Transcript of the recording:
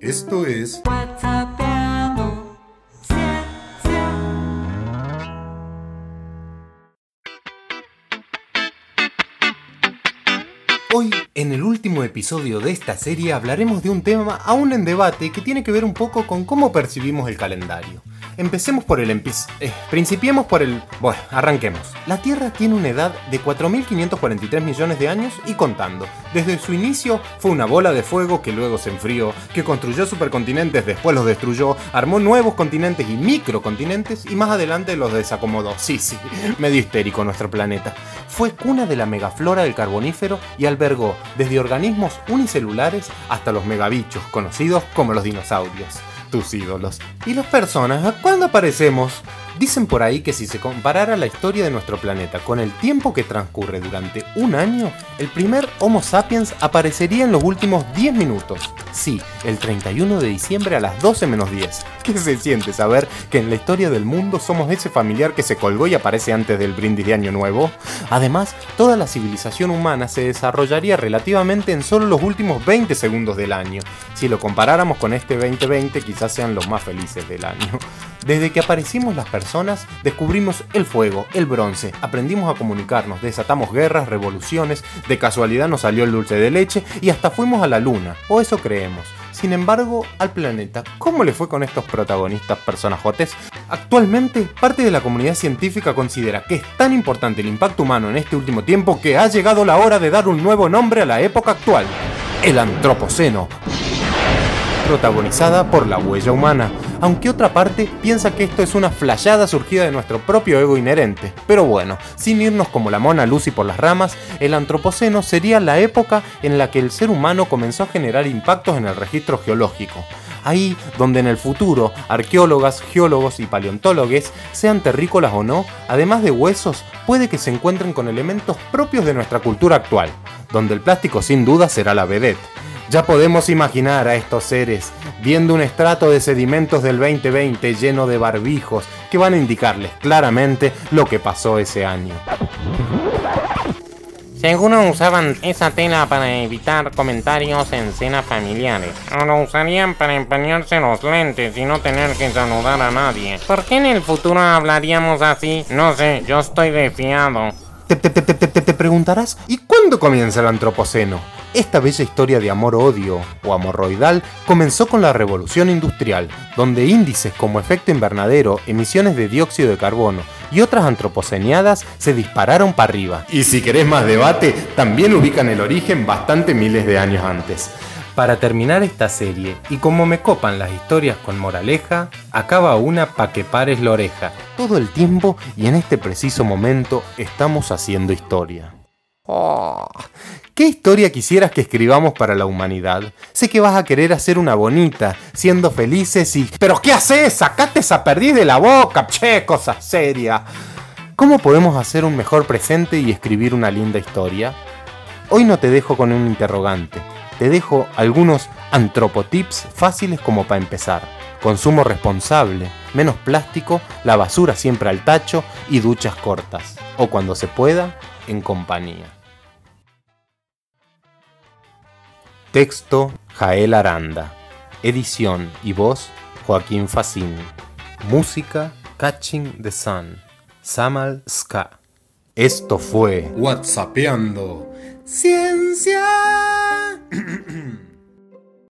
Esto es Hoy, en el último episodio de esta serie, hablaremos de un tema aún en debate que tiene que ver un poco con cómo percibimos el calendario. Empecemos por el empiz... eh, principiemos por el... Bueno, arranquemos. La Tierra tiene una edad de 4.543 millones de años y contando. Desde su inicio fue una bola de fuego que luego se enfrió, que construyó supercontinentes, después los destruyó, armó nuevos continentes y microcontinentes y más adelante los desacomodó. Sí, sí, medio histérico nuestro planeta. Fue cuna de la megaflora del carbonífero y albergó desde organismos unicelulares hasta los megabichos, conocidos como los dinosaurios. Tus ídolos. ¿Y las personas? ¿A cuándo aparecemos? Dicen por ahí que si se comparara la historia de nuestro planeta con el tiempo que transcurre durante un año, el primer Homo sapiens aparecería en los últimos 10 minutos. Sí, el 31 de diciembre a las 12 menos 10. ¿Qué se siente saber que en la historia del mundo somos ese familiar que se colgó y aparece antes del brindis de Año Nuevo? Además, toda la civilización humana se desarrollaría relativamente en solo los últimos 20 segundos del año. Si lo comparáramos con este 2020, quizás sean los más felices del año. Desde que aparecimos las personas, descubrimos el fuego, el bronce, aprendimos a comunicarnos, desatamos guerras, revoluciones, de casualidad nos salió el dulce de leche y hasta fuimos a la luna, o eso creemos. Sin embargo, al planeta, ¿cómo le fue con estos protagonistas personajotes? Actualmente, parte de la comunidad científica considera que es tan importante el impacto humano en este último tiempo que ha llegado la hora de dar un nuevo nombre a la época actual, el Antropoceno, protagonizada por la huella humana, aunque otra parte piensa que esto es una flayada surgida de nuestro propio ego inherente. Pero bueno, sin irnos como la mona Lucy por las ramas, el Antropoceno sería la época en la que el ser humano comenzó a generar impactos en el registro geológico. Ahí donde en el futuro arqueólogas, geólogos y paleontólogos, sean terrícolas o no, además de huesos, puede que se encuentren con elementos propios de nuestra cultura actual, donde el plástico sin duda será la vedette. Ya podemos imaginar a estos seres viendo un estrato de sedimentos del 2020 lleno de barbijos que van a indicarles claramente lo que pasó ese año. Seguro usaban esa tela para evitar comentarios en cenas familiares. O lo usarían para empañarse los lentes y no tener que saludar a nadie. ¿Por qué en el futuro hablaríamos así? No sé, yo estoy desfiado. Te, te- te- te- te- te preguntarás, ¿y cuándo comienza el Antropoceno? Esta bella historia de amor-odio o amorroidal comenzó con la revolución industrial, donde índices como efecto invernadero, emisiones de dióxido de carbono y otras antropoceniadas se dispararon para arriba. Y si querés más debate, también ubican el origen bastante miles de años antes. Para terminar esta serie, y como me copan las historias con moraleja, acaba una pa' que pares la oreja. Todo el tiempo y en este preciso momento estamos haciendo historia. Oh, ¿Qué historia quisieras que escribamos para la humanidad? Sé que vas a querer hacer una bonita, siendo felices y... ¿Pero qué haces? ¡Sacate esa perdiz de la boca! ¡Che, cosa seria! ¿Cómo podemos hacer un mejor presente y escribir una linda historia? Hoy no te dejo con un interrogante, te dejo algunos antropotips fáciles como para empezar. Consumo responsable, menos plástico, la basura siempre al tacho y duchas cortas. O cuando se pueda, en compañía. Texto Jael Aranda. Edición y voz Joaquín Facín. Música Catching the Sun. Samal Ska. Esto fue WhatsAppeando. Ciencia.